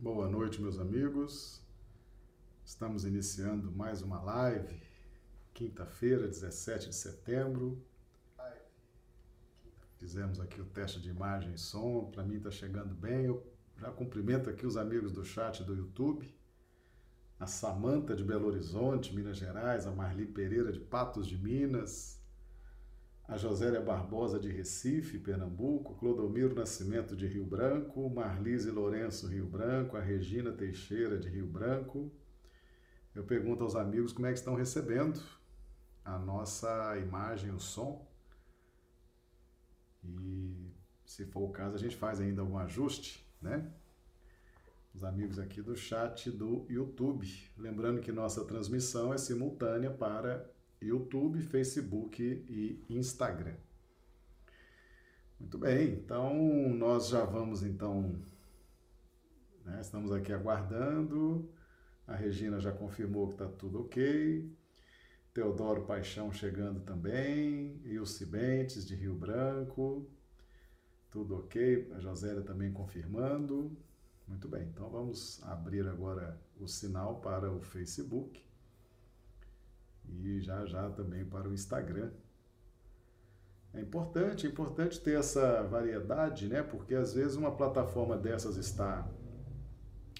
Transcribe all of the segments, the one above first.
Boa noite, meus amigos. Estamos iniciando mais uma live, quinta-feira, 17 de setembro. Fizemos aqui o teste de imagem e som. Para mim está chegando bem. Eu já cumprimento aqui os amigos do chat do YouTube. A Samanta de Belo Horizonte, Minas Gerais, a Marli Pereira de Patos de Minas, a Josélia Barbosa de Recife, Pernambuco, Clodomiro Nascimento de Rio Branco, Marlise Lourenço, Rio Branco, a Regina Teixeira de Rio Branco. Eu pergunto aos amigos como é que estão recebendo a nossa imagem, o som. E se for o caso, a gente faz ainda algum ajuste, né? Os amigos aqui do chat do YouTube. Lembrando que nossa transmissão é simultânea para YouTube, Facebook e Instagram. Muito bem, então nós já vamos então, né, estamos aqui aguardando, a Regina já confirmou que está tudo ok, Teodoro Paixão chegando também, Ilse Bentes de Rio Branco, tudo ok, a Josélia também confirmando, muito bem, então vamos abrir agora o sinal para o Facebook e já já também para o Instagram. É importante, é importante ter essa variedade, né? Porque às vezes uma plataforma dessas está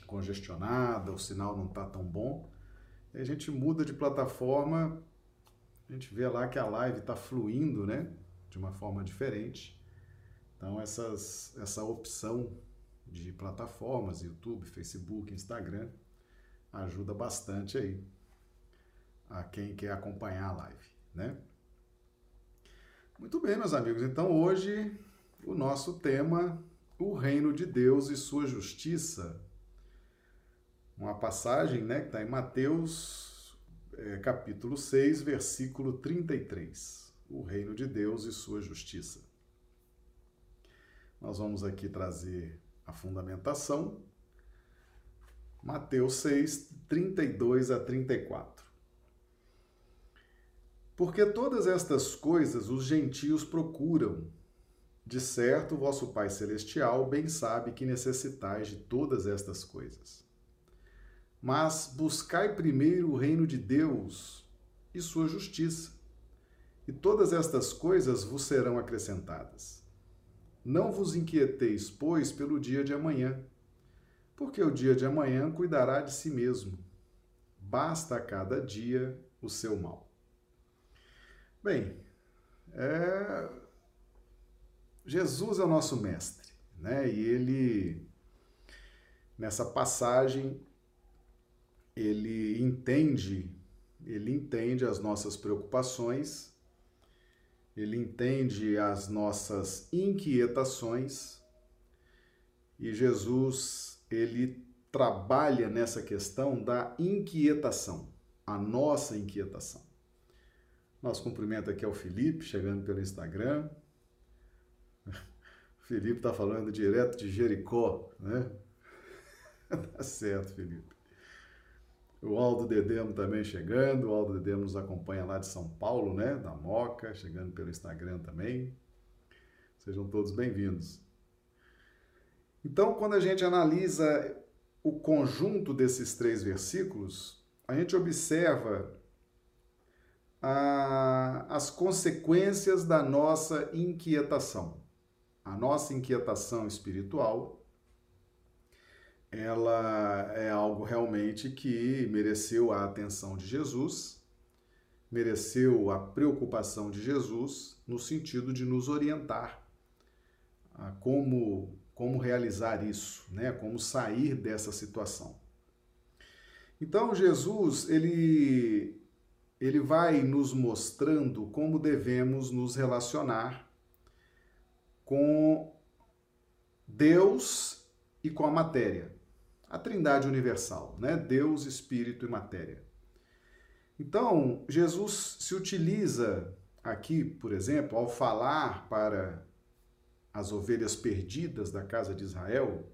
congestionada, o sinal não está tão bom, e a gente muda de plataforma, a gente vê lá que a live está fluindo, né? De uma forma diferente. Então essas, essa opção de plataformas, YouTube, Facebook, Instagram, ajuda bastante aí a quem quer acompanhar a live, né? Muito bem, meus amigos. Então hoje o nosso tema, o reino de Deus e sua justiça. Uma passagem, né, que está em Mateus, é, capítulo 6, versículo 33. O reino de Deus e sua justiça. Nós vamos aqui trazer a fundamentação. Mateus 6, 32 a 34. Porque todas estas coisas os gentios procuram. De certo, vosso Pai Celestial bem sabe que necessitais de todas estas coisas. Mas buscai primeiro o reino de Deus e sua justiça, e todas estas coisas vos serão acrescentadas. Não vos inquieteis, pois, pelo dia de amanhã, porque o dia de amanhã cuidará de si mesmo. Basta a cada dia o seu mal. Bem, é... Jesus é o nosso mestre, né? E ele, nessa passagem, ele entende, ele entende as nossas preocupações, ele entende as nossas inquietações e Jesus, ele trabalha nessa questão da inquietação, a nossa inquietação. Nosso cumprimento aqui é o Felipe, chegando pelo Instagram. O Felipe está falando direto de Jericó, né? tá certo, Felipe. O Aldo Dedemo também chegando. O Aldo Dedemo nos acompanha lá de São Paulo, né? Da Moca, chegando pelo Instagram também. Sejam todos bem-vindos. Então, quando a gente analisa o conjunto desses três versículos, a gente observa a, as consequências da nossa inquietação. A nossa inquietação espiritual, ela é algo realmente que mereceu a atenção de Jesus, mereceu a preocupação de Jesus no sentido de nos orientar a como como realizar isso, né? Como sair dessa situação. Então Jesus, ele ele vai nos mostrando como devemos nos relacionar com Deus e com a matéria. A Trindade universal, né? Deus, espírito e matéria. Então, Jesus se utiliza aqui, por exemplo, ao falar para as ovelhas perdidas da casa de Israel,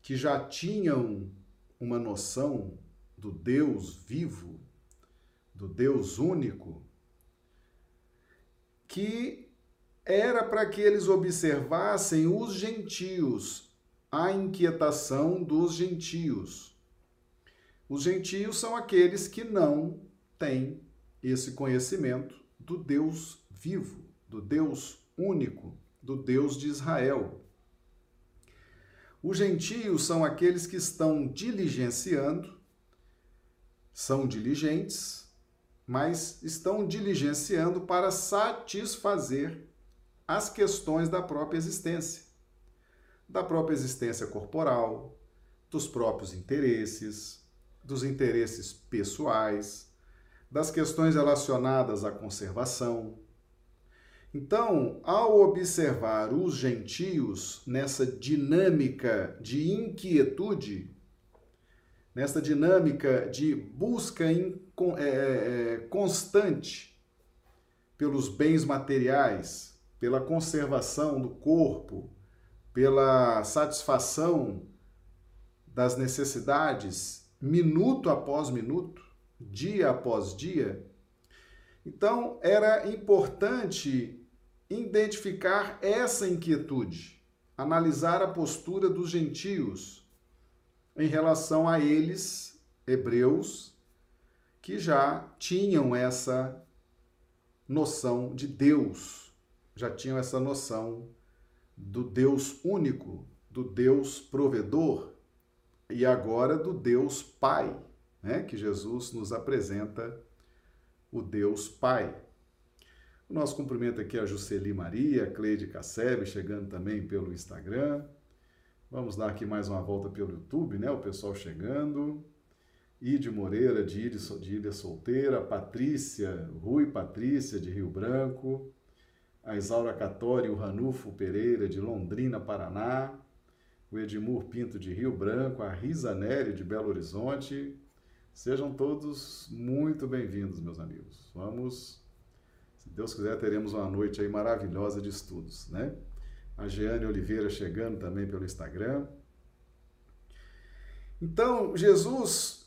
que já tinham uma noção do Deus vivo, do Deus único, que era para que eles observassem os gentios a inquietação dos gentios. Os gentios são aqueles que não têm esse conhecimento do Deus vivo, do Deus único, do Deus de Israel. Os gentios são aqueles que estão diligenciando, são diligentes, mas estão diligenciando para satisfazer as questões da própria existência, da própria existência corporal, dos próprios interesses, dos interesses pessoais, das questões relacionadas à conservação. Então, ao observar os gentios nessa dinâmica de inquietude, nessa dinâmica de busca constante pelos bens materiais, pela conservação do corpo, pela satisfação das necessidades, minuto após minuto, dia após dia. Então, era importante identificar essa inquietude, analisar a postura dos gentios em relação a eles, hebreus, que já tinham essa noção de Deus, já tinham essa noção do Deus único, do Deus provedor e agora do Deus Pai, né? que Jesus nos apresenta o Deus Pai. O nosso cumprimento aqui é a Jusceli Maria, a Cleide Cassebe, chegando também pelo Instagram. Vamos dar aqui mais uma volta pelo YouTube, né? O pessoal chegando. Ide Moreira, de Ilha, de Ilha Solteira, Patrícia, Rui Patrícia, de Rio Branco, a Isaura Catori, o Ranulfo Pereira, de Londrina, Paraná, o Edmur Pinto, de Rio Branco, a Risa Nery, de Belo Horizonte. Sejam todos muito bem-vindos, meus amigos. Vamos, se Deus quiser, teremos uma noite aí maravilhosa de estudos, né? a Jeane Oliveira chegando também pelo Instagram. Então, Jesus,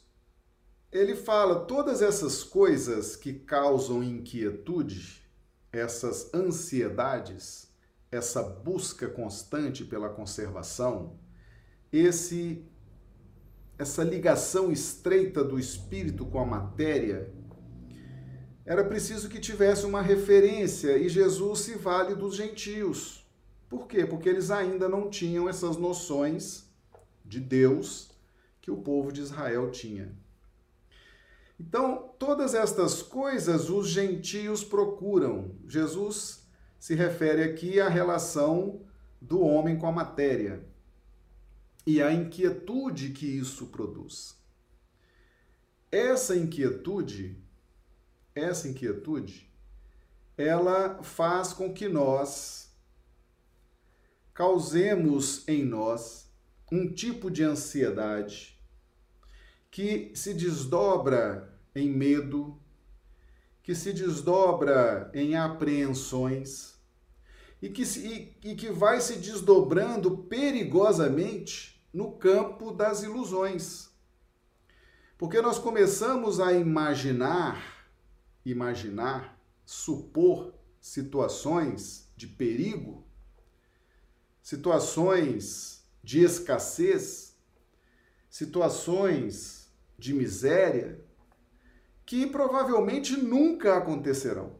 ele fala todas essas coisas que causam inquietude, essas ansiedades, essa busca constante pela conservação, esse essa ligação estreita do espírito com a matéria, era preciso que tivesse uma referência e Jesus se vale dos gentios. Por quê? Porque eles ainda não tinham essas noções de Deus que o povo de Israel tinha. Então, todas estas coisas os gentios procuram. Jesus se refere aqui à relação do homem com a matéria e à inquietude que isso produz. Essa inquietude, essa inquietude, ela faz com que nós causemos em nós um tipo de ansiedade que se desdobra em medo, que se desdobra em apreensões e que, se, e, e que vai se desdobrando perigosamente no campo das ilusões. Porque nós começamos a imaginar, imaginar, supor situações de perigo situações de escassez, situações de miséria, que provavelmente nunca acontecerão.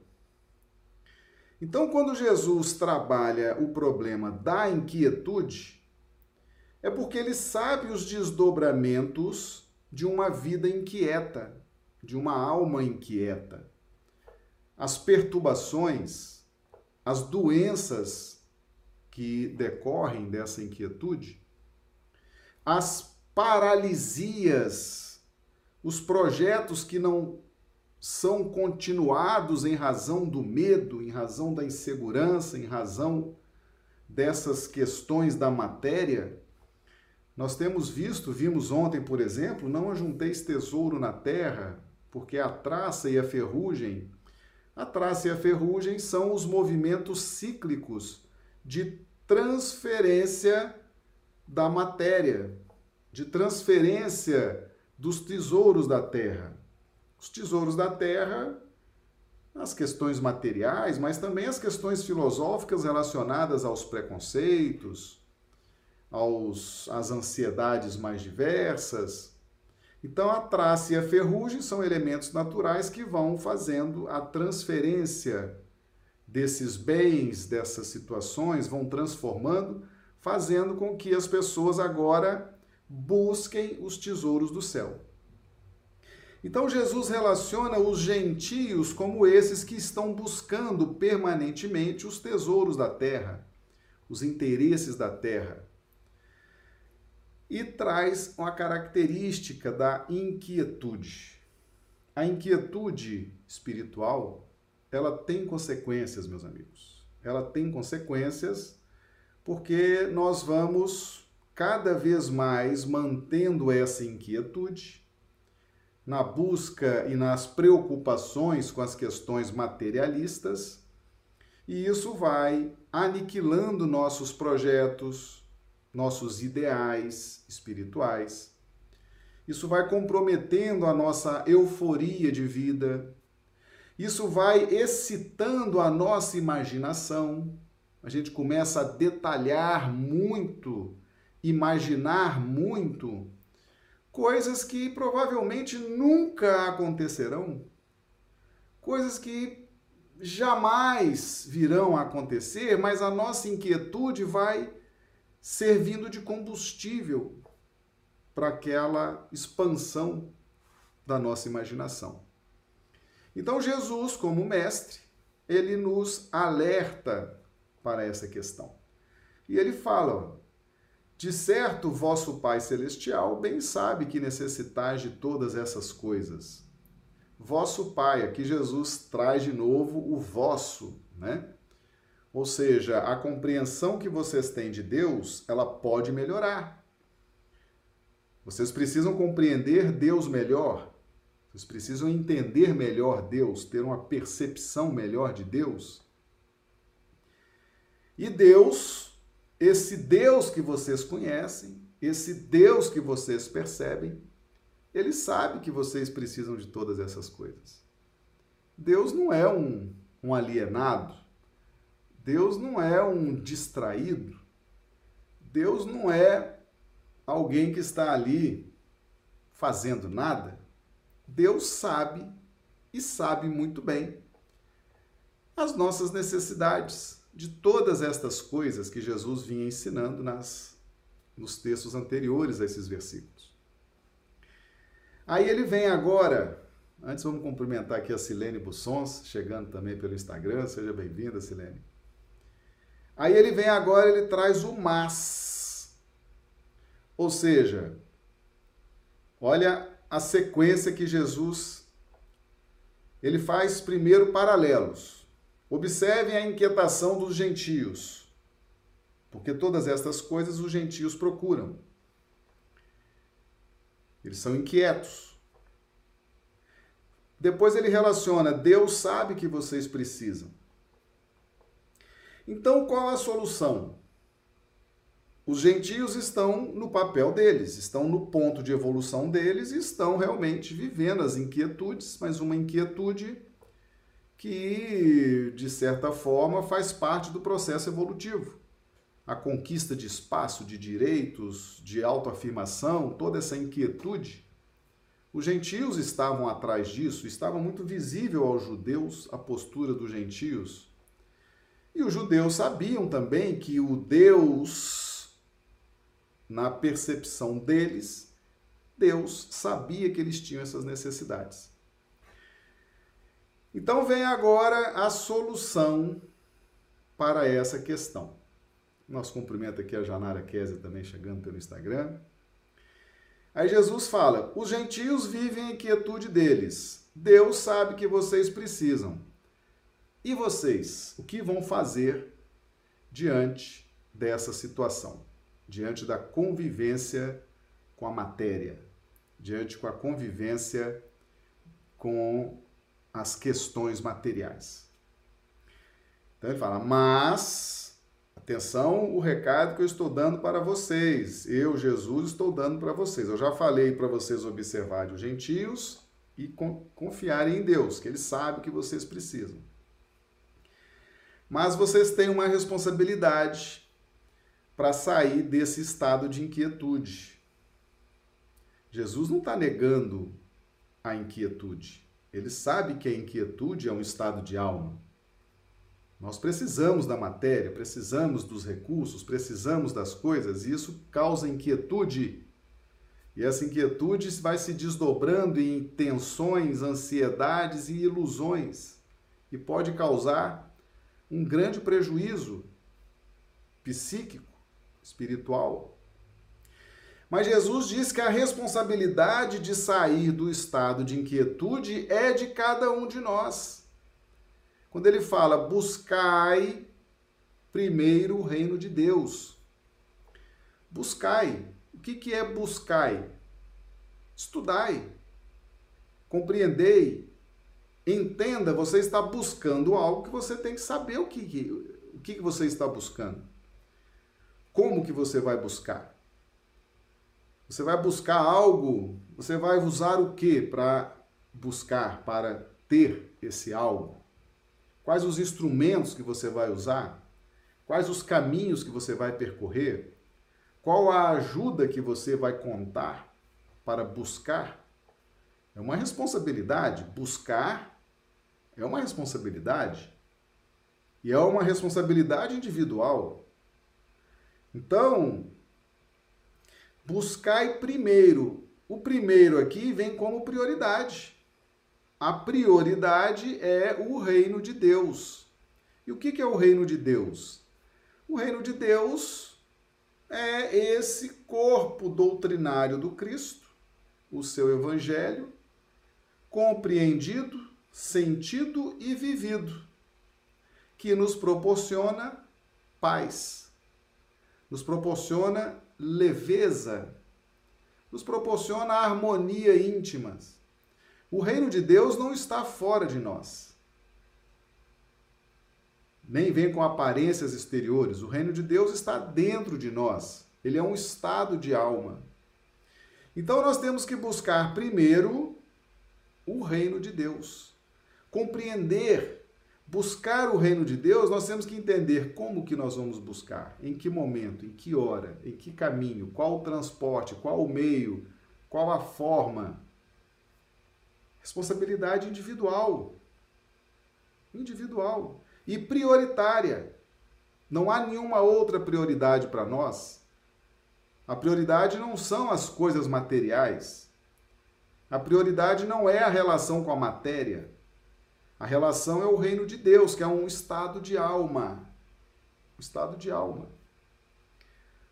Então, quando Jesus trabalha o problema da inquietude, é porque ele sabe os desdobramentos de uma vida inquieta, de uma alma inquieta. As perturbações, as doenças que decorrem dessa inquietude, as paralisias, os projetos que não são continuados em razão do medo, em razão da insegurança, em razão dessas questões da matéria. Nós temos visto, vimos ontem, por exemplo, não ajunteis tesouro na terra, porque a traça e a ferrugem, a traça e a ferrugem são os movimentos cíclicos de transferência da matéria, de transferência dos tesouros da terra. Os tesouros da terra, as questões materiais, mas também as questões filosóficas relacionadas aos preconceitos, aos, às ansiedades mais diversas. Então, a traça e a ferrugem são elementos naturais que vão fazendo a transferência desses bens, dessas situações, vão transformando, fazendo com que as pessoas agora busquem os tesouros do céu. Então, Jesus relaciona os gentios como esses que estão buscando permanentemente os tesouros da terra, os interesses da terra e traz uma característica da inquietude. A inquietude espiritual, ela tem consequências, meus amigos. Ela tem consequências porque nós vamos cada vez mais mantendo essa inquietude na busca e nas preocupações com as questões materialistas, e isso vai aniquilando nossos projetos, nossos ideais espirituais. Isso vai comprometendo a nossa euforia de vida. Isso vai excitando a nossa imaginação. A gente começa a detalhar muito, imaginar muito coisas que provavelmente nunca acontecerão, coisas que jamais virão a acontecer, mas a nossa inquietude vai servindo de combustível para aquela expansão da nossa imaginação. Então, Jesus, como mestre, ele nos alerta para essa questão. E ele fala: De certo, vosso Pai Celestial bem sabe que necessitais de todas essas coisas. Vosso Pai, aqui Jesus traz de novo o vosso, né? Ou seja, a compreensão que vocês têm de Deus, ela pode melhorar. Vocês precisam compreender Deus melhor. Vocês precisam entender melhor Deus, ter uma percepção melhor de Deus. E Deus, esse Deus que vocês conhecem, esse Deus que vocês percebem, ele sabe que vocês precisam de todas essas coisas. Deus não é um, um alienado. Deus não é um distraído. Deus não é alguém que está ali fazendo nada. Deus sabe e sabe muito bem as nossas necessidades de todas estas coisas que Jesus vinha ensinando nas nos textos anteriores a esses versículos. Aí ele vem agora, antes vamos cumprimentar aqui a Silene Bussons, chegando também pelo Instagram, seja bem-vinda, Silene. Aí ele vem agora, ele traz o mas. Ou seja, olha a sequência que Jesus ele faz primeiro paralelos. Observem a inquietação dos gentios, porque todas estas coisas os gentios procuram. Eles são inquietos. Depois ele relaciona: Deus sabe que vocês precisam. Então, qual a solução? Os gentios estão no papel deles, estão no ponto de evolução deles e estão realmente vivendo as inquietudes, mas uma inquietude que, de certa forma, faz parte do processo evolutivo. A conquista de espaço, de direitos, de autoafirmação, toda essa inquietude. Os gentios estavam atrás disso, estava muito visível aos judeus a postura dos gentios e os judeus sabiam também que o Deus, na percepção deles, Deus sabia que eles tinham essas necessidades. Então vem agora a solução para essa questão. Nosso cumprimento aqui a Janara Kézia também chegando pelo Instagram. Aí Jesus fala: os gentios vivem em quietude deles. Deus sabe que vocês precisam. E vocês, o que vão fazer diante dessa situação? Diante da convivência com a matéria, diante com a convivência com as questões materiais. Então ele fala: "Mas atenção, o recado que eu estou dando para vocês. Eu, Jesus, estou dando para vocês. Eu já falei para vocês observarem os gentios e confiarem em Deus, que ele sabe o que vocês precisam. Mas vocês têm uma responsabilidade. para sair desse estado de inquietude. Jesus não está negando a inquietude. Ele sabe que a inquietude é um estado de alma. Nós precisamos da matéria, precisamos dos recursos, precisamos das coisas, e isso causa inquietude. E essa inquietude vai se desdobrando em tensões, ansiedades e ilusões, e pode causar um grande prejuízo psíquico, espiritual. Mas Jesus diz que a responsabilidade de sair do estado de inquietude é de cada um de nós. Quando ele fala, buscai primeiro o reino de Deus. Buscai. O que, que é buscai? Estudai. Compreendei. Entenda, você está buscando algo que você tem que saber o que, o que você está buscando. Como que você vai buscar? Você vai buscar algo, você vai usar o que para buscar, para ter esse algo? Quais os instrumentos que você vai usar? Quais os caminhos que você vai percorrer? Qual a ajuda que você vai contar para buscar? É uma responsabilidade. Buscar é uma responsabilidade. E é uma responsabilidade individual. Então, buscai primeiro. O primeiro aqui vem como prioridade. A prioridade é o reino de Deus. E o que é o reino de Deus? O reino de Deus é esse corpo doutrinário do Cristo, o seu evangelho, compreendido, sentido e vivido, que nos proporciona paz, nos proporciona leveza, nos proporciona harmonia íntimas. O reino de Deus não está fora de nós. Nem vem com aparências exteriores. O reino de Deus está dentro de nós. Ele é um estado de alma. Então nós temos que buscar primeiro o reino de Deus. Compreender buscar o reino de Deus, nós temos que entender como que nós vamos buscar, em que momento, em que hora, em que caminho, qual o transporte, qual o meio, qual a forma. Responsabilidade individual. Individual e prioritária. Não há nenhuma outra prioridade para nós. A prioridade não são as coisas materiais. A prioridade não é a relação com a matéria. A relação é o reino de Deus, que é um estado de alma. Um estado de alma.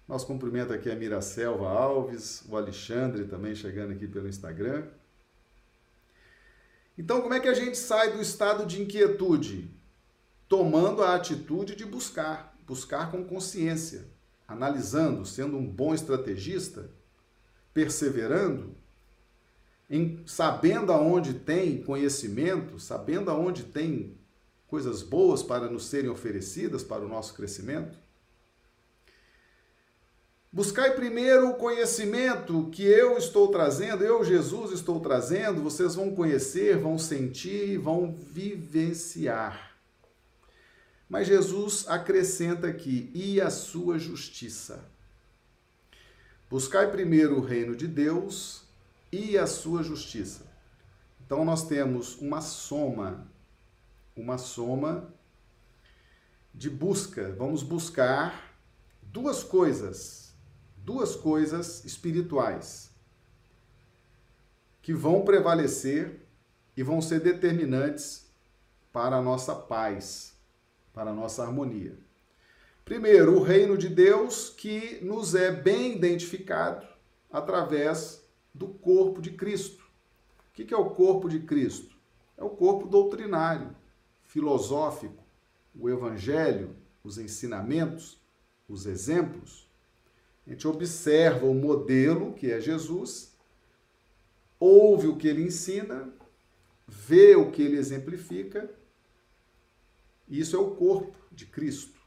Nosso cumprimento aqui a Miracelva Alves, o Alexandre também chegando aqui pelo Instagram. Então, como é que a gente sai do estado de inquietude? Tomando a atitude de buscar, buscar com consciência, analisando, sendo um bom estrategista, perseverando, em, sabendo aonde tem conhecimento, sabendo aonde tem coisas boas para nos serem oferecidas para o nosso crescimento? Buscai primeiro o conhecimento que eu estou trazendo, eu, Jesus, estou trazendo, vocês vão conhecer, vão sentir, vão vivenciar. Mas Jesus acrescenta aqui: e a sua justiça. Buscai primeiro o reino de Deus e a sua justiça. Então nós temos uma soma, uma soma de busca. Vamos buscar duas coisas, duas coisas espirituais que vão prevalecer e vão ser determinantes para a nossa paz, para a nossa harmonia. Primeiro, o reino de Deus que nos é bem identificado através do corpo de Cristo. O que é o corpo de Cristo? É o corpo doutrinário, filosófico, o evangelho, os ensinamentos, os exemplos. A gente observa o modelo, que é Jesus, ouve o que ele ensina, vê o que ele exemplifica, isso é o corpo de Cristo.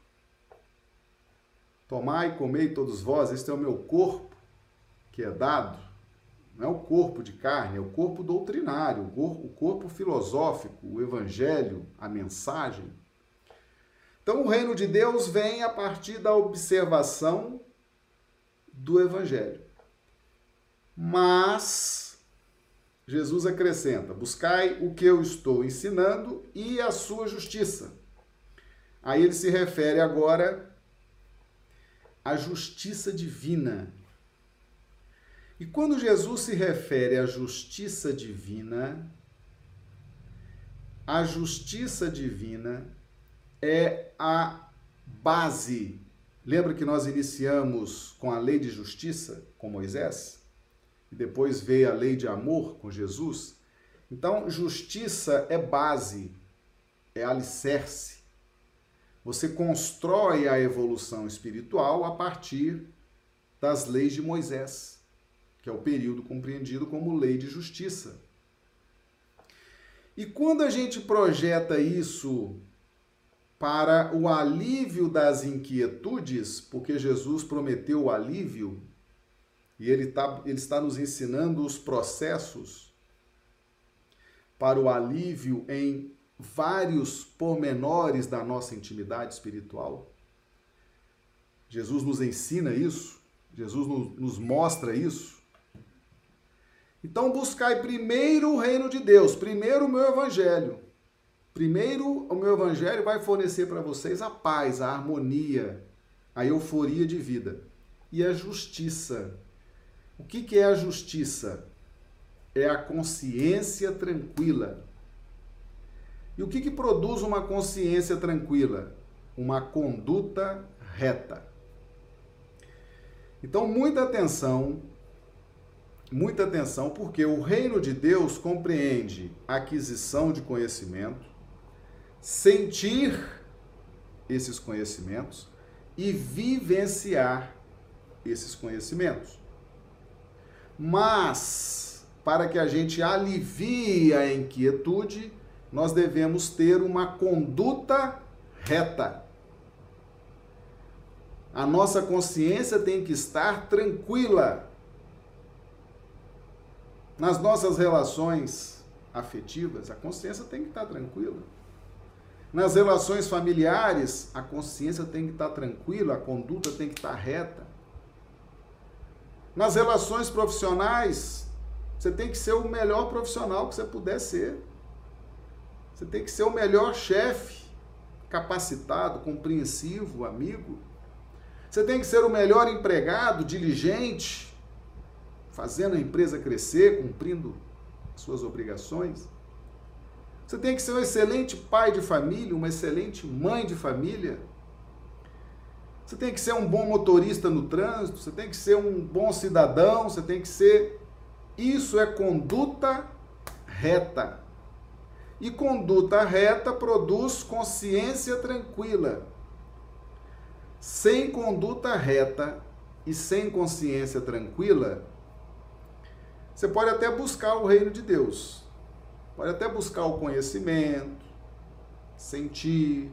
Tomai e comei todos vós, este é o meu corpo que é dado não é o corpo de carne, é o corpo doutrinário, o corpo filosófico, o evangelho, a mensagem. Então, o reino de Deus vem a partir da observação do Evangelho. Mas, Jesus acrescenta: buscai o que eu estou ensinando e a sua justiça. Aí ele se refere agora à justiça divina. E quando Jesus se refere à justiça divina, a justiça divina é a base. Lembra que nós iniciamos com a lei de justiça com Moisés? E depois veio a lei de amor com Jesus? Então, justiça é base, é alicerce. Você constrói a evolução espiritual a partir das leis de Moisés, que é o período compreendido como lei de justiça. E quando a gente projeta isso para o alívio das inquietudes, porque Jesus prometeu o alívio, e ele, tá, ele está nos ensinando os processos para o alívio em vários pormenores da nossa intimidade espiritual. Jesus nos ensina isso, Jesus nos, nos mostra isso. Então, buscai primeiro o reino de Deus, primeiro o meu evangelho. Primeiro, o meu evangelho vai fornecer para vocês a paz, a harmonia, a euforia de vida e a justiça. O que, que é a justiça? É a consciência tranquila. E o que, que produz uma consciência tranquila? Uma conduta reta. Então, muita atenção, muita atenção, porque o reino de Deus compreende aquisição de conhecimento, sentir esses conhecimentos e vivenciar esses conhecimentos. Mas, para que a gente alivie a inquietude, nós devemos ter uma conduta reta. A nossa consciência tem que estar tranquila. Nas nossas relações afetivas, a consciência tem que estar tranquila. Nas relações familiares, a consciência tem que estar tranquila, a conduta tem que estar reta. Nas relações profissionais, você tem que ser o melhor profissional que você puder ser. Você tem que ser o melhor chefe, capacitado, compreensivo, amigo. Você tem que ser o melhor empregado, diligente, fazendo a empresa crescer, cumprindo suas obrigações. Você tem que ser um excelente pai de família, uma excelente mãe de família. Você tem que ser um bom motorista no trânsito, você tem que ser um bom cidadão, você tem que ser. Isso é conduta reta. E conduta reta produz consciência tranquila. Sem conduta reta e sem consciência tranquila, você pode até buscar o reino de Deus, Pode até buscar o conhecimento, sentir,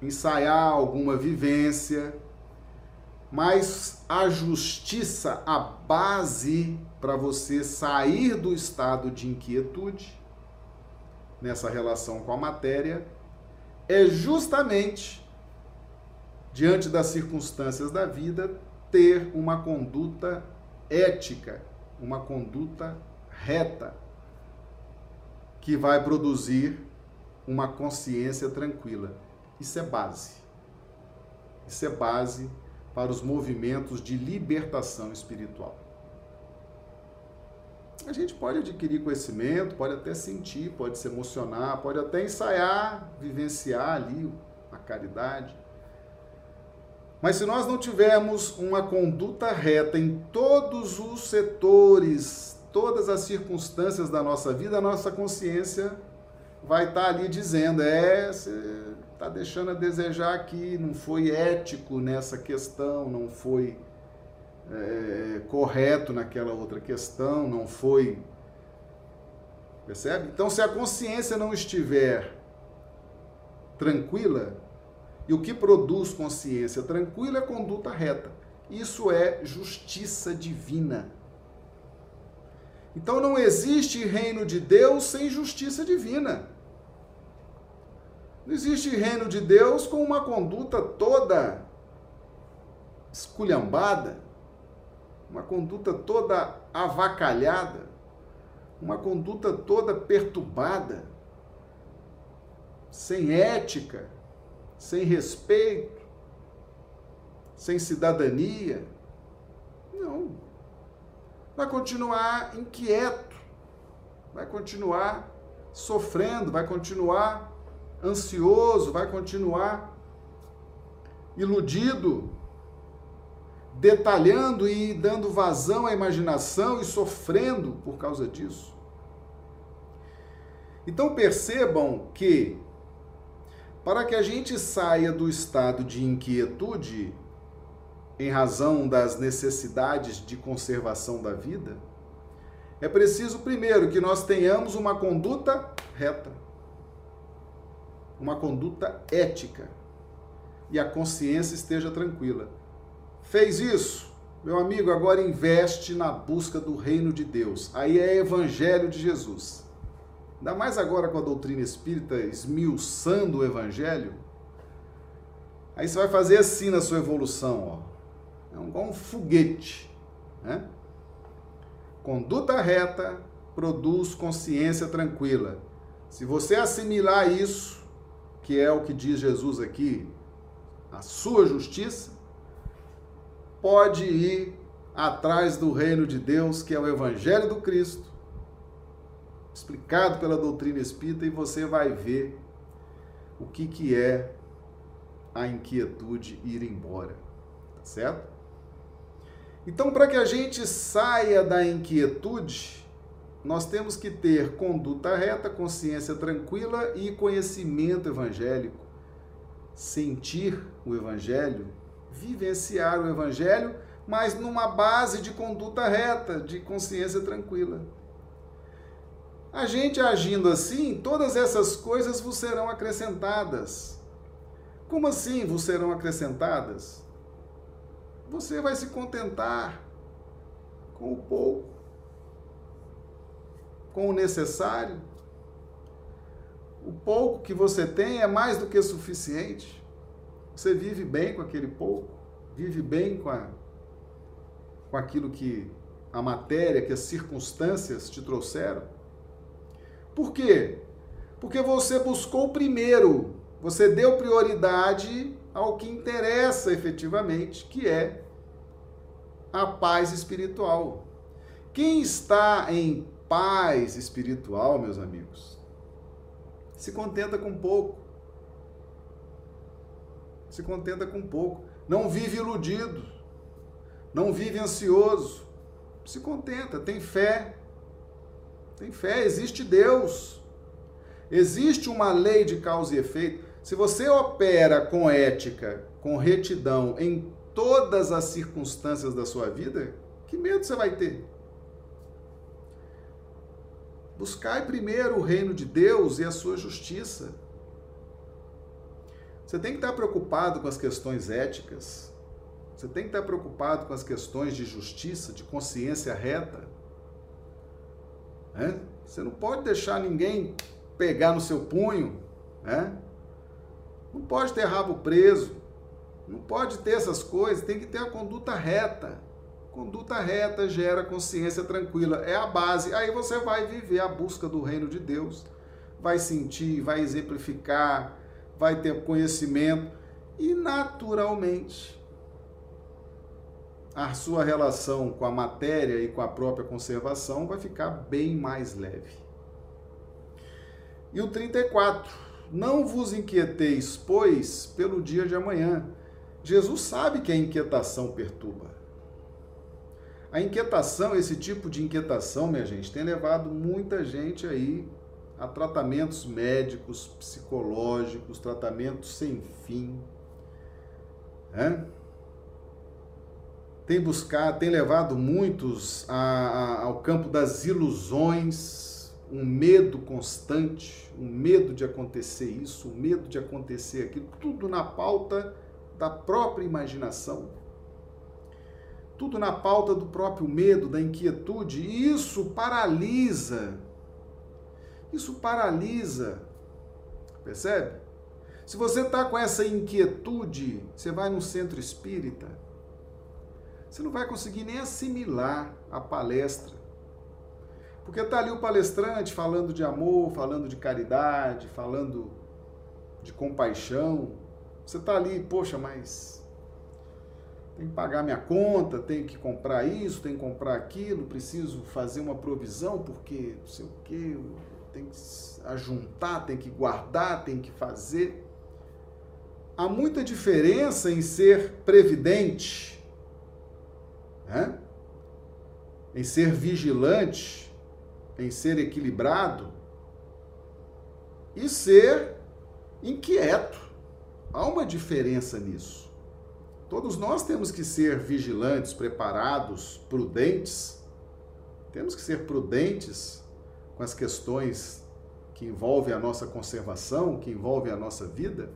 ensaiar alguma vivência, mas a justiça, a base para você sair do estado de inquietude nessa relação com a matéria, é justamente diante das circunstâncias da vida ter uma conduta ética, uma conduta reta que vai produzir uma consciência tranquila. Isso é base. Isso é base para os movimentos de libertação espiritual. A gente pode adquirir conhecimento, pode até sentir, pode se emocionar, pode até ensaiar, vivenciar ali a caridade. Mas se nós não tivermos uma conduta reta em todos os setores todas as circunstâncias da nossa vida, a nossa consciência vai estar tá ali dizendo: é, você está deixando a desejar aqui, não foi ético nessa questão, não foi é, correto naquela outra questão, não foi. Percebe? Então, se a consciência não estiver tranquila, e o que produz consciência tranquila é conduta reta. Isso é justiça divina. Então não existe reino de Deus sem justiça divina. Não existe reino de Deus com uma conduta toda esculhambada, uma conduta toda avacalhada, uma conduta toda perturbada, sem ética, sem respeito, sem cidadania. Não. Vai continuar inquieto, vai continuar sofrendo, vai continuar ansioso, vai continuar iludido, detalhando e dando vazão à imaginação e sofrendo por causa disso. Então percebam que, para que a gente saia do estado de inquietude, em razão das necessidades de conservação da vida, é preciso primeiro que nós tenhamos uma conduta reta, uma conduta ética e a consciência esteja tranquila. Fez isso? Meu amigo, agora investe na busca do reino de Deus. Aí é evangelho de Jesus. Ainda mais agora com a doutrina espírita esmiuçando o evangelho. Aí você vai fazer assim na sua evolução, ó. É igual um foguete, né? Conduta reta produz consciência tranquila. Se você assimilar isso, que é o que diz Jesus aqui, a sua justiça, pode ir atrás do reino de Deus, que é o Evangelho do Cristo, explicado pela doutrina espírita, e você vai ver o que, que é a inquietude ir embora. Tá certo? Então, para que a gente saia da inquietude, nós temos que ter conduta reta, consciência tranquila e conhecimento evangélico. Sentir o evangelho vivenciar o Evangelho, mas numa base de conduta reta, de consciência tranquila. A gente agindo assim, todas essas coisas vos serão acrescentadas. Como assim vos serão acrescentadas? Você vai se contentar com o pouco, com o necessário. O pouco que você tem é mais do que suficiente. Você vive bem com aquele pouco? Vive bem com, a, com aquilo que a matéria, que as circunstâncias te trouxeram? Por quê? Porque você buscou primeiro, você deu prioridade ao que interessa efetivamente, que é a paz espiritual. Quem está em paz espiritual, meus amigos, se contenta com pouco se contenta com pouco. Não vive iludido, não vive ansioso, se contenta, tem fé. Tem fé, existe Deus. Existe uma lei de causa e efeito. Se você opera com ética, com retidão em todas as circunstâncias da sua vida, que medo você vai ter? Buscai primeiro o reino de Deus e a sua justiça você tem que estar preocupado com as questões éticas. Você tem que estar preocupado com as questões de justiça, de consciência reta. É? Você não pode deixar ninguém pegar no seu punho. É? Não pode ter rabo preso. Não pode ter essas coisas. Tem que ter a conduta reta. Conduta reta gera consciência tranquila. É a base. Aí você vai viver a busca do reino de Deus. Vai sentir, vai exemplificar vai ter conhecimento e, naturalmente, a sua relação com a matéria e com a própria conservação vai ficar bem mais leve. E o 34. Não vos inquieteis, pois, pelo dia de amanhã. Jesus sabe que a inquietação perturba. A inquietação, esse tipo de inquietação, minha gente, tem levado muita gente aí a tratamentos médicos, psicológicos, tratamentos sem fim. Né? Tem buscado, tem levado muitos a, a, ao campo das ilusões, um medo constante, um medo de acontecer isso, um medo de acontecer aquilo, tudo na pauta da própria imaginação tudo na pauta do próprio medo, da inquietude, e isso paralisa isso paralisa, percebe? Se você está com essa inquietude, você vai no centro espírita, você não vai conseguir nem assimilar a palestra. Porque está ali o palestrante falando de amor, falando de caridade, falando de compaixão. Você está ali, poxa, mas tem que pagar minha conta, tem que comprar isso, tem que comprar aquilo, preciso fazer uma provisão porque não sei o quê, tem que ajuntar, tem que guardar, tem que fazer. Há muita diferença em ser previdente, né? em ser vigilante, em ser equilibrado e ser inquieto. Há uma diferença nisso. Todos nós temos que ser vigilantes, preparados, prudentes. Temos que ser prudentes com as questões que envolvem a nossa conservação, que envolvem a nossa vida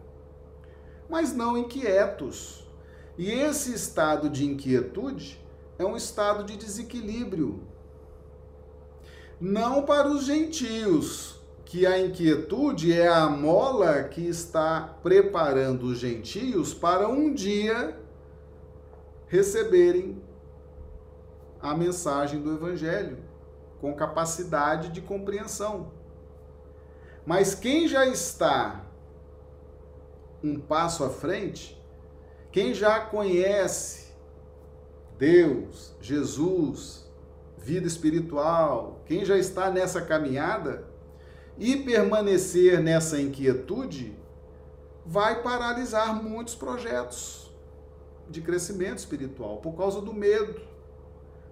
mas não inquietos. E esse estado de inquietude é um estado de desequilíbrio. Não para os gentios, que a inquietude é a mola que está preparando os gentios para um dia receberem a mensagem do Evangelho com capacidade de compreensão. Mas quem já está um passo à frente, quem já conhece Deus, Jesus, vida espiritual, quem já está nessa caminhada e permanecer nessa inquietude, vai paralisar muitos projetos de crescimento espiritual por causa do medo,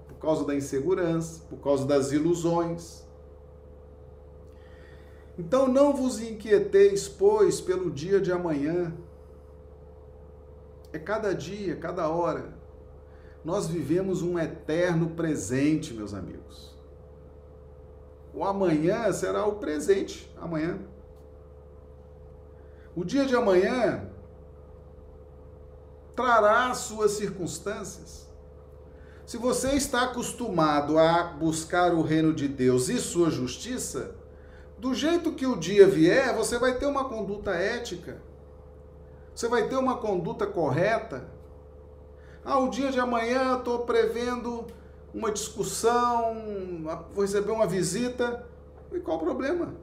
por causa da insegurança, por causa das ilusões. Então não vos inquieteis, pois, pelo dia de amanhã. É cada dia, cada hora. Nós vivemos um eterno presente, meus amigos. O amanhã será o presente, amanhã. O dia de amanhã trará suas circunstâncias. Se você está acostumado a buscar o reino de Deus e sua justiça, do jeito que o dia vier, você vai ter uma conduta ética. Você vai ter uma conduta correta. Ah, o dia de amanhã estou prevendo uma discussão, vou receber uma visita. E qual o problema?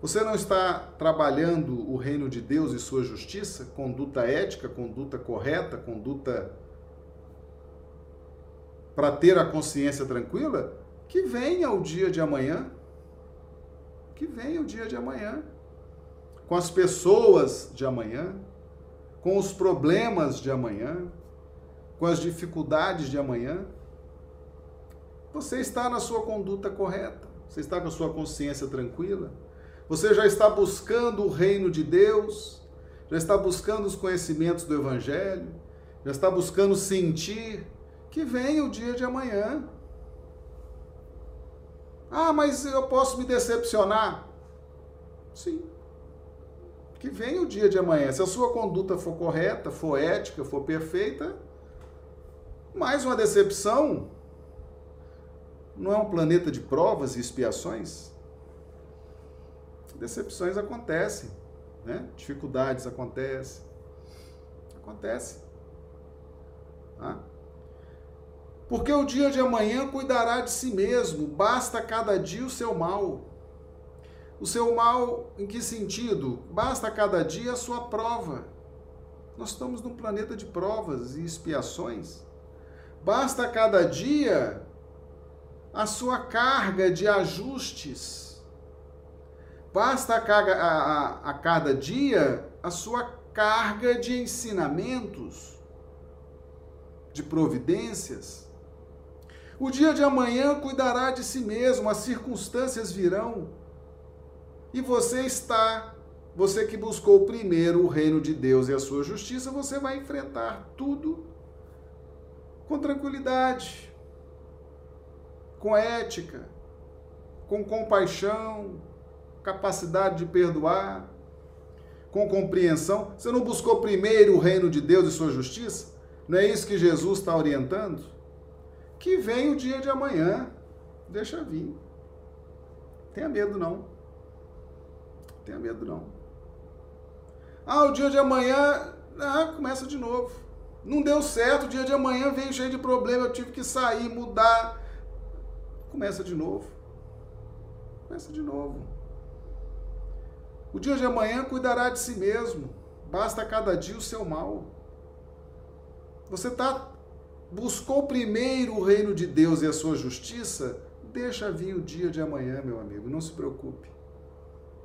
Você não está trabalhando o reino de Deus e sua justiça? Conduta ética, conduta correta, conduta para ter a consciência tranquila? Que venha o dia de amanhã que venha o dia de amanhã, com as pessoas de amanhã, com os problemas de amanhã, com as dificuldades de amanhã. Você está na sua conduta correta, você está com a sua consciência tranquila, você já está buscando o reino de Deus, já está buscando os conhecimentos do Evangelho, já está buscando sentir que venha o dia de amanhã. Ah, mas eu posso me decepcionar? Sim. Que venha o dia de amanhã. Se a sua conduta for correta, for ética, for perfeita, mais uma decepção não é um planeta de provas e expiações? Decepções acontecem, né? dificuldades acontecem. Acontece. Ah. Porque o dia de amanhã cuidará de si mesmo, basta cada dia o seu mal. O seu mal, em que sentido? Basta cada dia a sua prova. Nós estamos num planeta de provas e expiações. Basta cada dia a sua carga de ajustes. Basta a, a, a, a cada dia a sua carga de ensinamentos, de providências. O dia de amanhã cuidará de si mesmo, as circunstâncias virão. E você está, você que buscou primeiro o reino de Deus e a sua justiça, você vai enfrentar tudo com tranquilidade, com ética, com compaixão, capacidade de perdoar, com compreensão. Você não buscou primeiro o reino de Deus e sua justiça? Não é isso que Jesus está orientando? que vem o dia de amanhã. Deixa vir. Tenha medo não. Tenha medo não. Ah, o dia de amanhã, ah, começa de novo. Não deu certo, o dia de amanhã veio cheio de problema, eu tive que sair, mudar. Começa de novo. Começa de novo. O dia de amanhã cuidará de si mesmo. Basta cada dia o seu mal. Você tá buscou primeiro o reino de Deus e a sua justiça? Deixa vir o dia de amanhã, meu amigo, não se preocupe.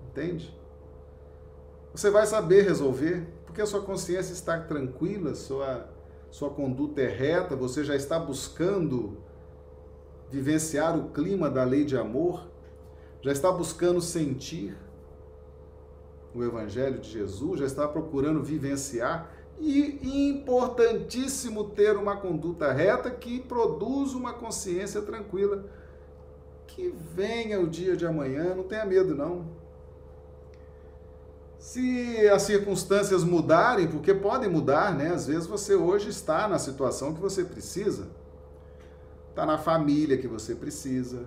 Entende? Você vai saber resolver, porque a sua consciência está tranquila, sua sua conduta é reta, você já está buscando vivenciar o clima da lei de amor, já está buscando sentir o Evangelho de Jesus, já está procurando vivenciar. E importantíssimo ter uma conduta reta que produz uma consciência tranquila. Que venha o dia de amanhã, não tenha medo não. Se as circunstâncias mudarem, porque podem mudar, né? Às vezes você hoje está na situação que você precisa, está na família que você precisa.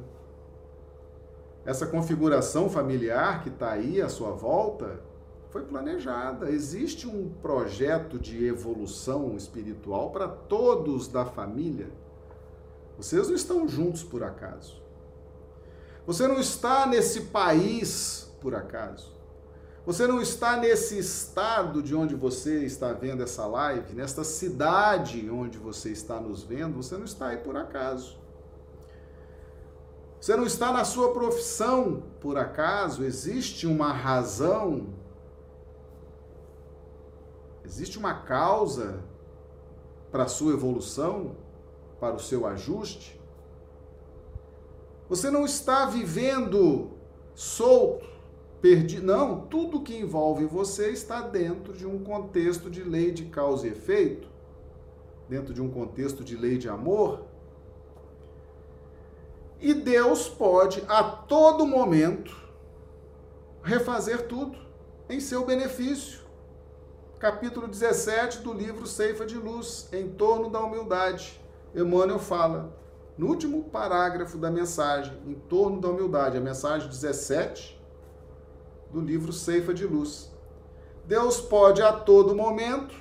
Essa configuração familiar que está aí à sua volta foi planejada. Existe um projeto de evolução espiritual para todos da família. Vocês não estão juntos por acaso. Você não está nesse país por acaso. Você não está nesse estado de onde você está vendo essa live, nesta cidade onde você está nos vendo, você não está aí por acaso. Você não está na sua profissão por acaso, existe uma razão, existe uma causa para a sua evolução, para o seu ajuste. Você não está vivendo solto, perdi. Não, tudo que envolve você está dentro de um contexto de lei de causa e efeito, dentro de um contexto de lei de amor. E Deus pode a todo momento refazer tudo em seu benefício. Capítulo 17 do livro Ceifa de Luz, em torno da humildade. Emmanuel fala, no último parágrafo da mensagem, em torno da humildade, a mensagem 17, do livro Ceifa de Luz. Deus pode a todo momento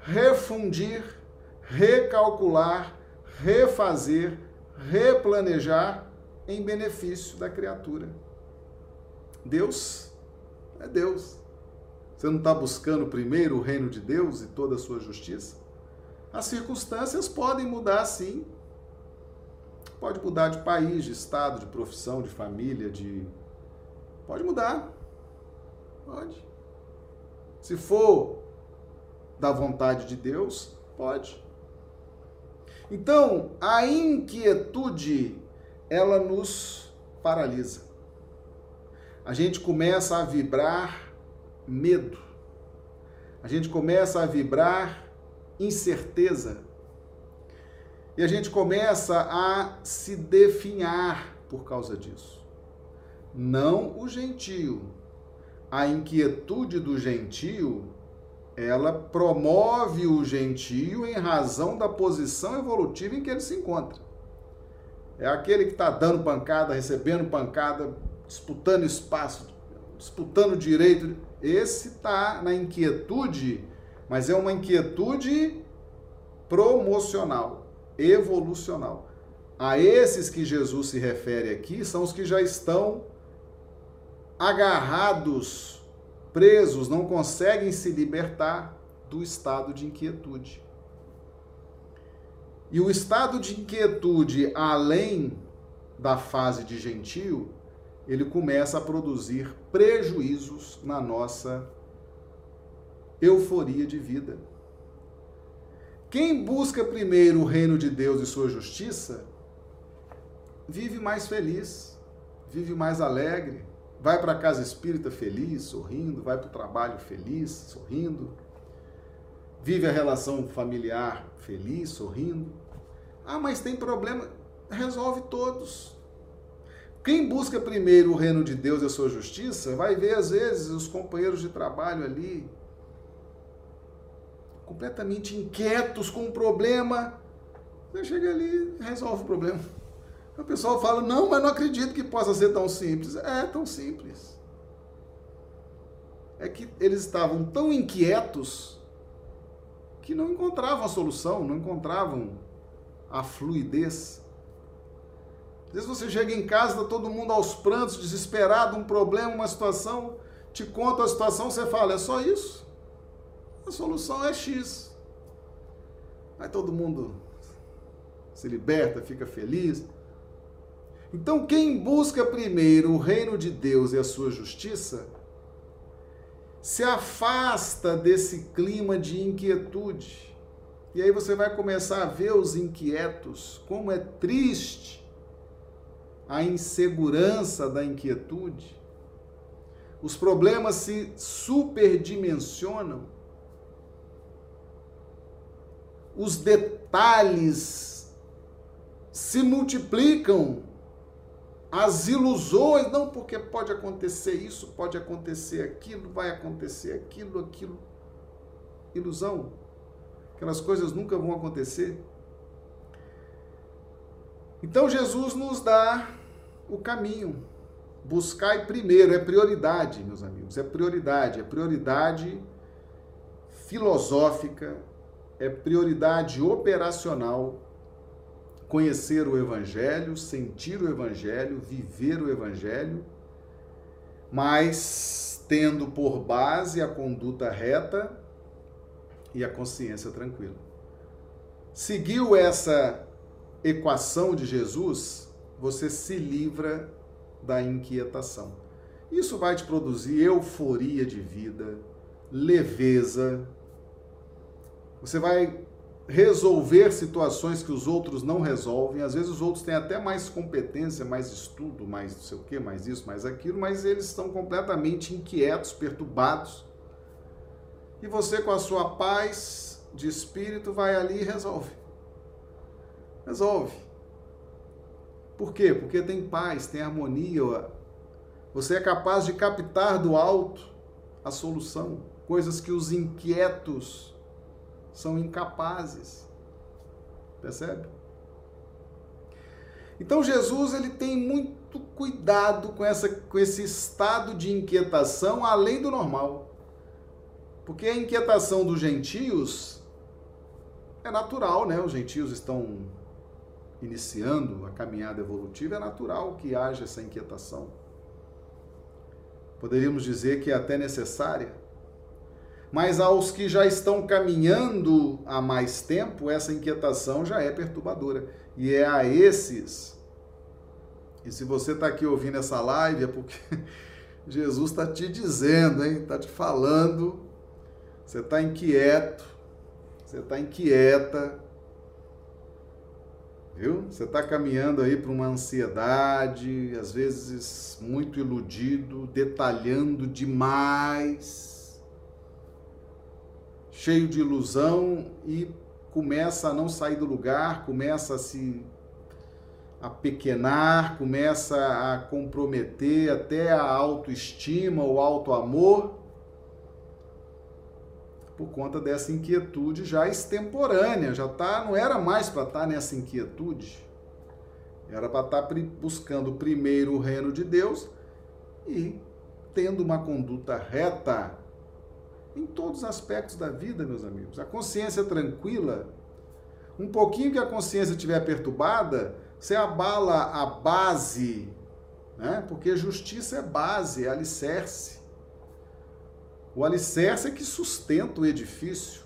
refundir, recalcular, refazer, replanejar em benefício da criatura. Deus é Deus. Você não está buscando primeiro o reino de Deus e toda a sua justiça? As circunstâncias podem mudar sim. Pode mudar de país, de estado, de profissão, de família, de Pode mudar. Pode. Se for da vontade de Deus, pode. Então, a inquietude, ela nos paralisa. A gente começa a vibrar medo. A gente começa a vibrar incerteza. E a gente começa a se definhar por causa disso não o gentio. A inquietude do gentio, ela promove o gentio em razão da posição evolutiva em que ele se encontra. É aquele que está dando pancada, recebendo pancada, disputando espaço, disputando direito. Esse está na inquietude, mas é uma inquietude promocional, evolucional. A esses que Jesus se refere aqui são os que já estão agarrados, presos, não conseguem se libertar do estado de inquietude. E o estado de inquietude, além da fase de gentio, ele começa a produzir prejuízos na nossa euforia de vida. Quem busca primeiro o reino de Deus e sua justiça, vive mais feliz, vive mais alegre, vai para a casa espírita feliz, sorrindo, vai para o trabalho feliz, sorrindo, vive a relação familiar feliz, sorrindo. Ah, mas tem problema, resolve todos. Quem busca primeiro o reino de Deus e a sua justiça, vai ver às vezes os companheiros de trabalho ali completamente inquietos com o problema. Você chega ali, resolve o problema. O pessoal fala, não, mas não acredito que possa ser tão simples. É tão simples. é que eles estavam tão inquietos que não encontravam a solução, não encontravam a fluidez. Às vezes você chega em casa, está todo mundo aos prantos, desesperado, um problema, uma situação, te conta a situação, você fala, é só isso? A solução é X. Aí todo mundo se liberta, fica feliz. Então, quem busca primeiro o reino de Deus e a sua justiça, se afasta desse clima de inquietude. E aí você vai começar a ver os inquietos, como é triste a insegurança da inquietude. Os problemas se superdimensionam. Os detalhes se multiplicam. As ilusões, não porque pode acontecer isso, pode acontecer aquilo, vai acontecer aquilo, aquilo. Ilusão. Aquelas coisas nunca vão acontecer. Então Jesus nos dá o caminho. Buscai primeiro, é prioridade, meus amigos, é prioridade, é prioridade filosófica, é prioridade operacional conhecer o Evangelho, sentir o Evangelho, viver o Evangelho, mas tendo por base a conduta reta e a consciência tranquila. Seguiu essa equação de Jesus, você se livra da inquietação. Isso vai te produzir euforia de vida, leveza. Você vai resolver situações que os outros não resolvem. Às vezes os outros têm até mais competência, mais estudo, mais não sei o que, mais isso, mais aquilo, mas eles estão completamente inquietos, perturbados. E você, com a sua paz de espírito, vai ali e resolve. Resolve. Por quê? Porque tem paz, tem harmonia. Você é capaz de captar do alto a solução, coisas que os inquietos são incapazes. Percebe? Então Jesus ele tem muito cuidado com, essa, com esse estado de inquietação além do normal. Porque a inquietação dos gentios é natural, né? Os gentios estão iniciando a caminhada evolutiva, é natural que haja essa inquietação. Poderíamos dizer que é até necessária. Mas aos que já estão caminhando há mais tempo, essa inquietação já é perturbadora. E é a esses. E se você está aqui ouvindo essa live, é porque Jesus está te dizendo, hein? Está te falando. Você está inquieto, você está inquieta, viu? Você está caminhando aí para uma ansiedade, às vezes muito iludido, detalhando demais, cheio de ilusão e começa a não sair do lugar, começa a se apequenar, começa a comprometer até a autoestima, o auto-amor por conta dessa inquietude já extemporânea, já tá, não era mais para estar tá nessa inquietude. Era para estar tá buscando primeiro o reino de Deus e tendo uma conduta reta em todos os aspectos da vida, meus amigos. A consciência tranquila, um pouquinho que a consciência estiver perturbada, você abala a base, né? Porque justiça é base, é alicerce. O alicerce é que sustenta o edifício.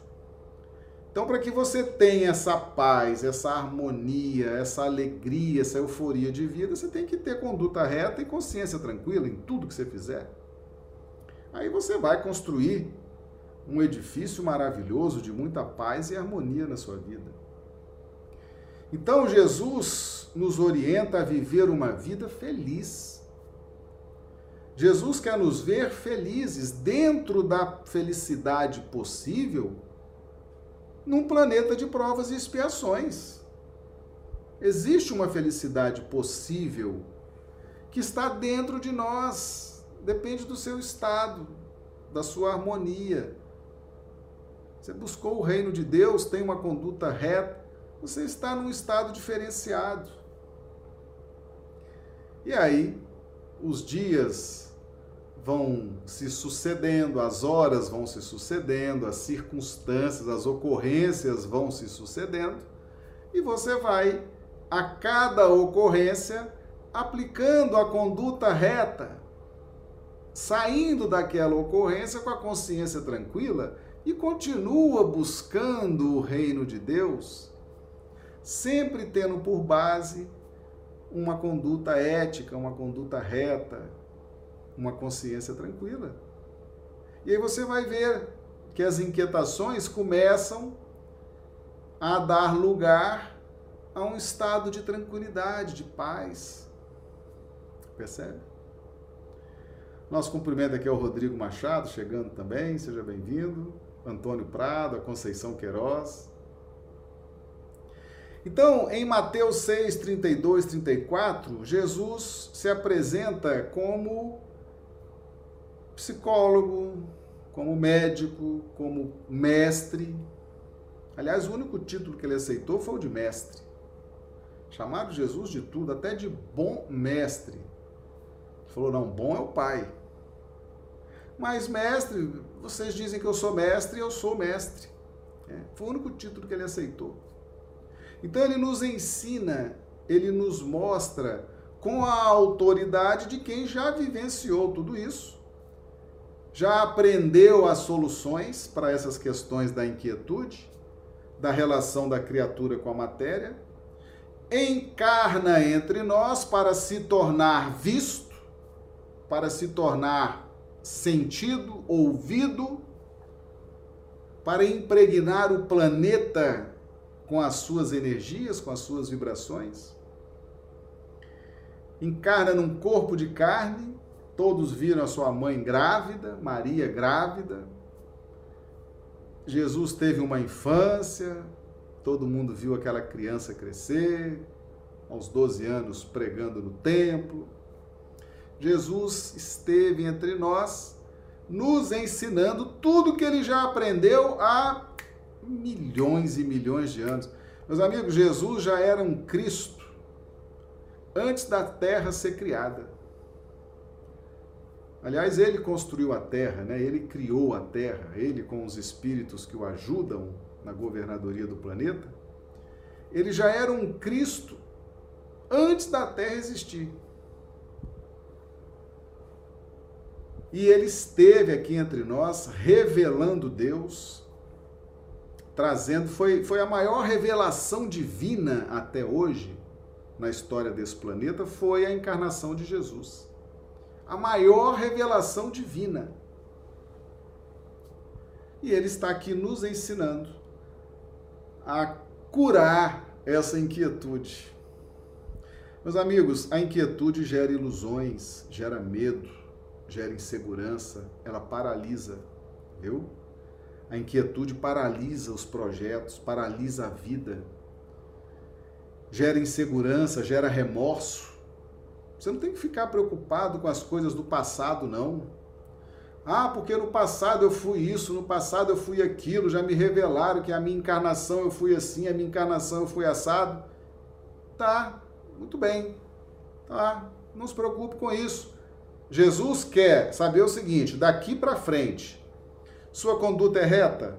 Então, para que você tenha essa paz, essa harmonia, essa alegria, essa euforia de vida, você tem que ter conduta reta e consciência tranquila em tudo que você fizer. Aí você vai construir um edifício maravilhoso de muita paz e harmonia na sua vida. Então, Jesus nos orienta a viver uma vida feliz Jesus quer nos ver felizes dentro da felicidade possível num planeta de provas e expiações. Existe uma felicidade possível que está dentro de nós, depende do seu estado, da sua harmonia. Você buscou o reino de Deus, tem uma conduta reta, você está num estado diferenciado. E aí, os dias vão se sucedendo, as horas vão se sucedendo, as circunstâncias, as ocorrências vão se sucedendo, e você vai, a cada ocorrência, aplicando a conduta reta, saindo daquela ocorrência com a consciência tranquila e continua buscando o reino de Deus, sempre tendo por base uma conduta ética, uma conduta reta, uma consciência tranquila. E aí você vai ver que as inquietações começam a dar lugar a um estado de tranquilidade, de paz. Percebe? Nosso cumprimento aqui é o Rodrigo Machado, chegando também, seja bem-vindo. Antônio Prado, a Conceição Queiroz. Então, em Mateus 6, 32, 34, Jesus se apresenta como psicólogo, como médico, como mestre. Aliás, o único título que ele aceitou foi o de mestre. Chamaram Jesus de tudo, até de bom mestre. Ele falou: não, bom é o Pai. Mas mestre, vocês dizem que eu sou mestre eu sou mestre. É, foi o único título que ele aceitou. Então ele nos ensina, ele nos mostra com a autoridade de quem já vivenciou tudo isso, já aprendeu as soluções para essas questões da inquietude, da relação da criatura com a matéria, encarna entre nós para se tornar visto, para se tornar sentido, ouvido, para impregnar o planeta com as suas energias, com as suas vibrações. Encarna num corpo de carne, todos viram a sua mãe grávida, Maria grávida. Jesus teve uma infância, todo mundo viu aquela criança crescer, aos 12 anos pregando no templo Jesus esteve entre nós, nos ensinando tudo que ele já aprendeu há milhões e milhões de anos. Meus amigos, Jesus já era um Cristo antes da terra ser criada. Aliás, ele construiu a terra, né? ele criou a terra, ele com os espíritos que o ajudam na governadoria do planeta. Ele já era um Cristo antes da terra existir. E ele esteve aqui entre nós, revelando Deus, trazendo, foi, foi a maior revelação divina até hoje na história desse planeta, foi a encarnação de Jesus. A maior revelação divina. E ele está aqui nos ensinando a curar essa inquietude. Meus amigos, a inquietude gera ilusões, gera medo, gera insegurança, ela paralisa, viu? A inquietude paralisa os projetos, paralisa a vida, gera insegurança, gera remorso. Você não tem que ficar preocupado com as coisas do passado, não. Ah, porque no passado eu fui isso, no passado eu fui aquilo, já me revelaram que a minha encarnação eu fui assim, a minha encarnação eu fui assado. Tá, muito bem. Tá, não se preocupe com isso. Jesus quer saber o seguinte: daqui para frente, sua conduta é reta?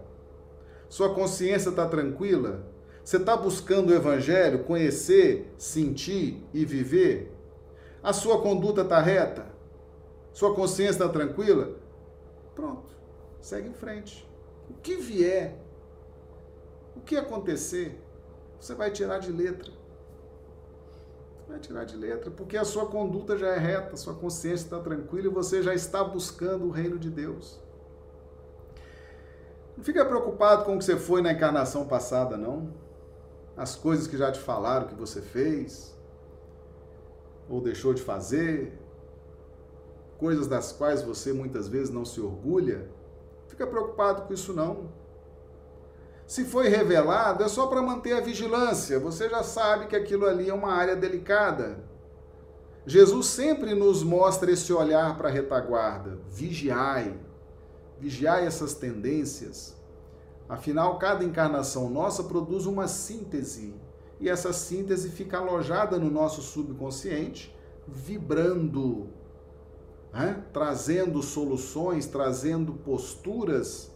Sua consciência está tranquila? Você está buscando o Evangelho, conhecer, sentir e viver? A sua conduta está reta? Sua consciência está tranquila? Pronto, segue em frente. O que vier, o que acontecer, você vai tirar de letra vai tirar de letra, porque a sua conduta já é reta, sua consciência está tranquila e você já está buscando o reino de Deus. Não fica preocupado com o que você foi na encarnação passada, não. As coisas que já te falaram que você fez, ou deixou de fazer, coisas das quais você muitas vezes não se orgulha. Fica preocupado com isso, não. Se foi revelado, é só para manter a vigilância. Você já sabe que aquilo ali é uma área delicada. Jesus sempre nos mostra esse olhar para a retaguarda. Vigiai. Vigiai essas tendências. Afinal, cada encarnação nossa produz uma síntese. E essa síntese fica alojada no nosso subconsciente, vibrando. né? trazendo soluções, trazendo posturas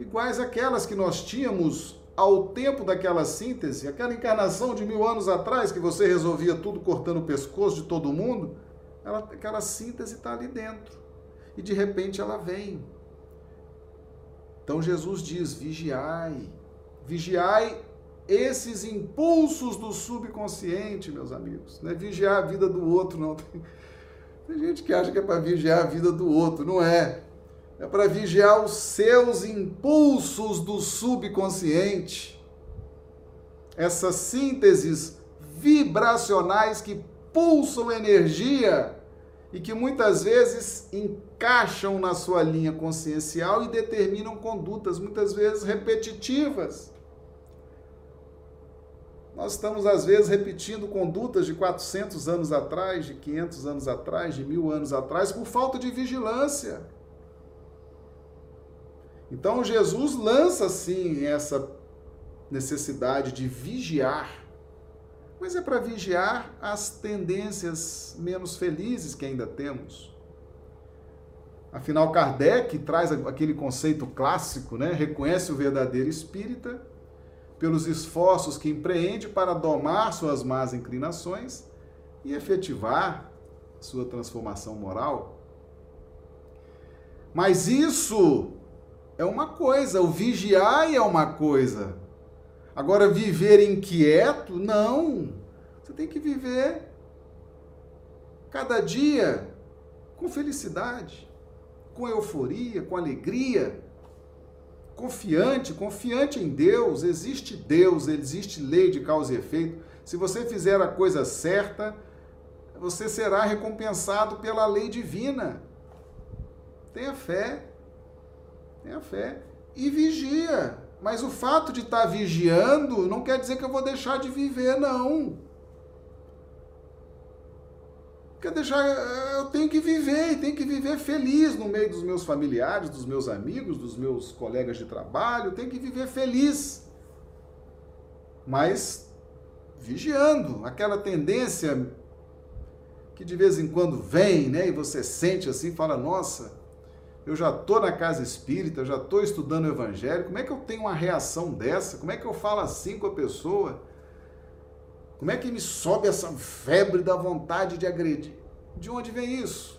iguais àquelas que nós tínhamos ao tempo daquela síntese, aquela encarnação de mil anos atrás que você resolvia tudo cortando o pescoço de todo mundo, ela, aquela síntese está ali dentro. E de repente ela vem. Então Jesus diz: vigiai, vigiai esses impulsos do subconsciente, meus amigos. Não é vigiar a vida do outro, não. Tem, gente que acha que é para vigiar a vida do outro, não é. É para vigiar os seus impulsos do subconsciente. Essas sínteses vibracionais que pulsam energia e que muitas vezes encaixam na sua linha consciencial e determinam condutas muitas vezes repetitivas. Nós estamos, às vezes, repetindo condutas de 400 anos atrás, de 500 anos atrás, de mil anos atrás, por falta de vigilância. Então, Jesus lança, sim, essa necessidade de vigiar, mas é para vigiar as tendências menos felizes que ainda temos. Afinal, Kardec traz aquele conceito clássico, né? reconhece o verdadeiro espírita pelos esforços que empreende para domar suas más inclinações e efetivar sua transformação moral. Mas isso é uma coisa, o vigiar é uma coisa. Agora, viver inquieto, não. Você tem que viver cada dia com felicidade, com euforia, com alegria confiante, confiante em Deus, existe Deus, existe lei de causa e efeito. Se você fizer a coisa certa, você será recompensado pela lei divina. Tenha fé. Tenha fé. E vigia. Mas o fato de estar vigiando não quer dizer que eu vou deixar de viver, não. Quer deixar, eu tenho que viver, tenho que viver feliz no meio dos meus familiares, dos meus amigos, dos meus colegas de trabalho, tenho que viver feliz. Mas vigiando, aquela tendência que de vez em quando vem, né, e você sente assim, fala: "Nossa, eu já tô na casa espírita, já tô estudando o evangelho, como é que eu tenho uma reação dessa? Como é que eu falo assim com a pessoa?" Como é que me sobe essa febre da vontade de agredir? De onde vem isso?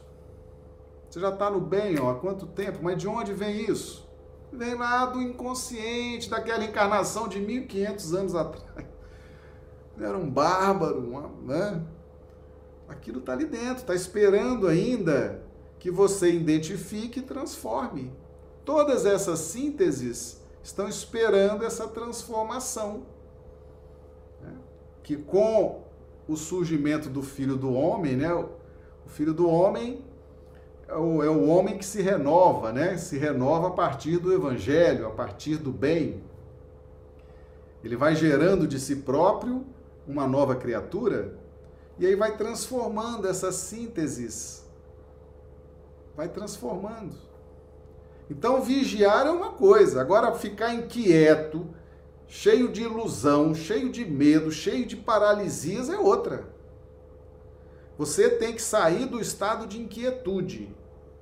Você já está no bem ó, há quanto tempo, mas de onde vem isso? Vem lá do inconsciente, daquela encarnação de 1500 anos atrás. Era um bárbaro, uma, né? Aquilo está ali dentro, está esperando ainda que você identifique e transforme. Todas essas sínteses estão esperando essa transformação que com o surgimento do Filho do Homem, né, o Filho do Homem é o, é o homem que se renova, né, se renova a partir do Evangelho, a partir do bem. Ele vai gerando de si próprio uma nova criatura e aí vai transformando essas sínteses, vai transformando. Então, vigiar é uma coisa, agora ficar inquieto, cheio de ilusão, cheio de medo, cheio de paralisias é outra. Você tem que sair do estado de inquietude,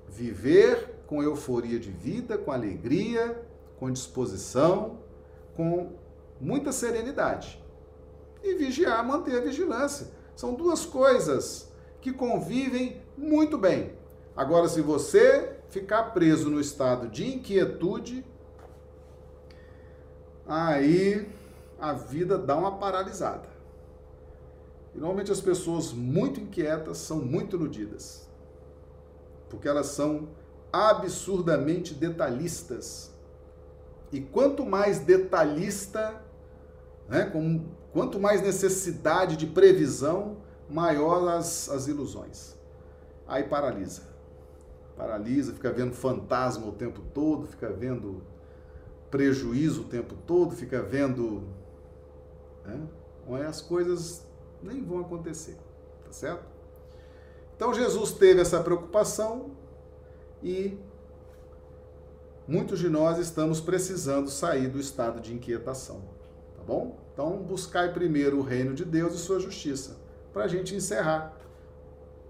viver com euforia de vida, com alegria, com disposição, com muita serenidade. E vigiar, manter a vigilância. São duas coisas que convivem muito bem. Agora, se você ficar preso no estado de inquietude, aí a vida dá uma paralisada. E normalmente as pessoas muito inquietas são muito iludidas, porque elas são absurdamente detalhistas. E quanto mais detalhista, né, com, quanto mais necessidade de previsão, maior as, as ilusões. Aí paralisa. Paralisa, fica vendo fantasma o tempo todo, fica vendo prejuízo o tempo todo, fica vendo. Né? As coisas nem vão acontecer, tá certo? Então Jesus teve essa preocupação e muitos de nós estamos precisando sair do estado de inquietação, tá bom? Então buscai primeiro o reino de Deus e sua justiça, para a gente encerrar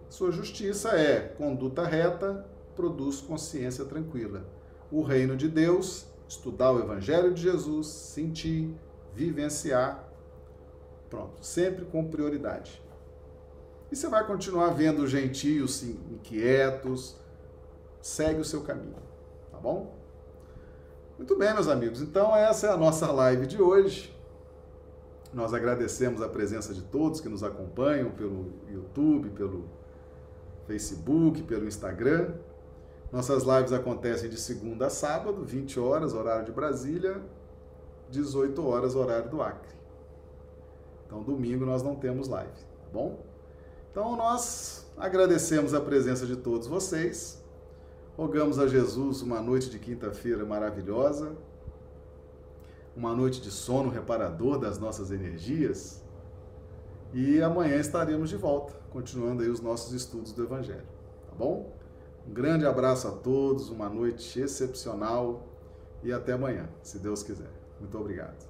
Sua justiça é conduta reta, produz consciência tranquila. O reino de Deus, estudar o evangelho de Jesus, sentir, vivenciar. Pronto, sempre com prioridade. E você vai continuar vendo gentios inquietos. Segue o seu caminho, tá bom? Muito bem, meus amigos. Então, essa é a nossa live de hoje. Nós agradecemos a presença de todos que nos acompanham pelo YouTube, pelo Facebook, pelo Instagram. Nossas lives acontecem de segunda a sábado, 20 horas, horário de Brasília, 18 horas, horário do Acre. Então, domingo nós não temos live, tá bom? Então, nós agradecemos a presença de todos vocês. Rogamos a Jesus uma noite de quinta-feira maravilhosa, uma noite de sono reparador das nossas energias. E amanhã estaremos de volta, continuando aí os nossos estudos do Evangelho. Tá bom? Um grande abraço a todos, uma noite excepcional e até amanhã, se Deus quiser. Muito obrigado.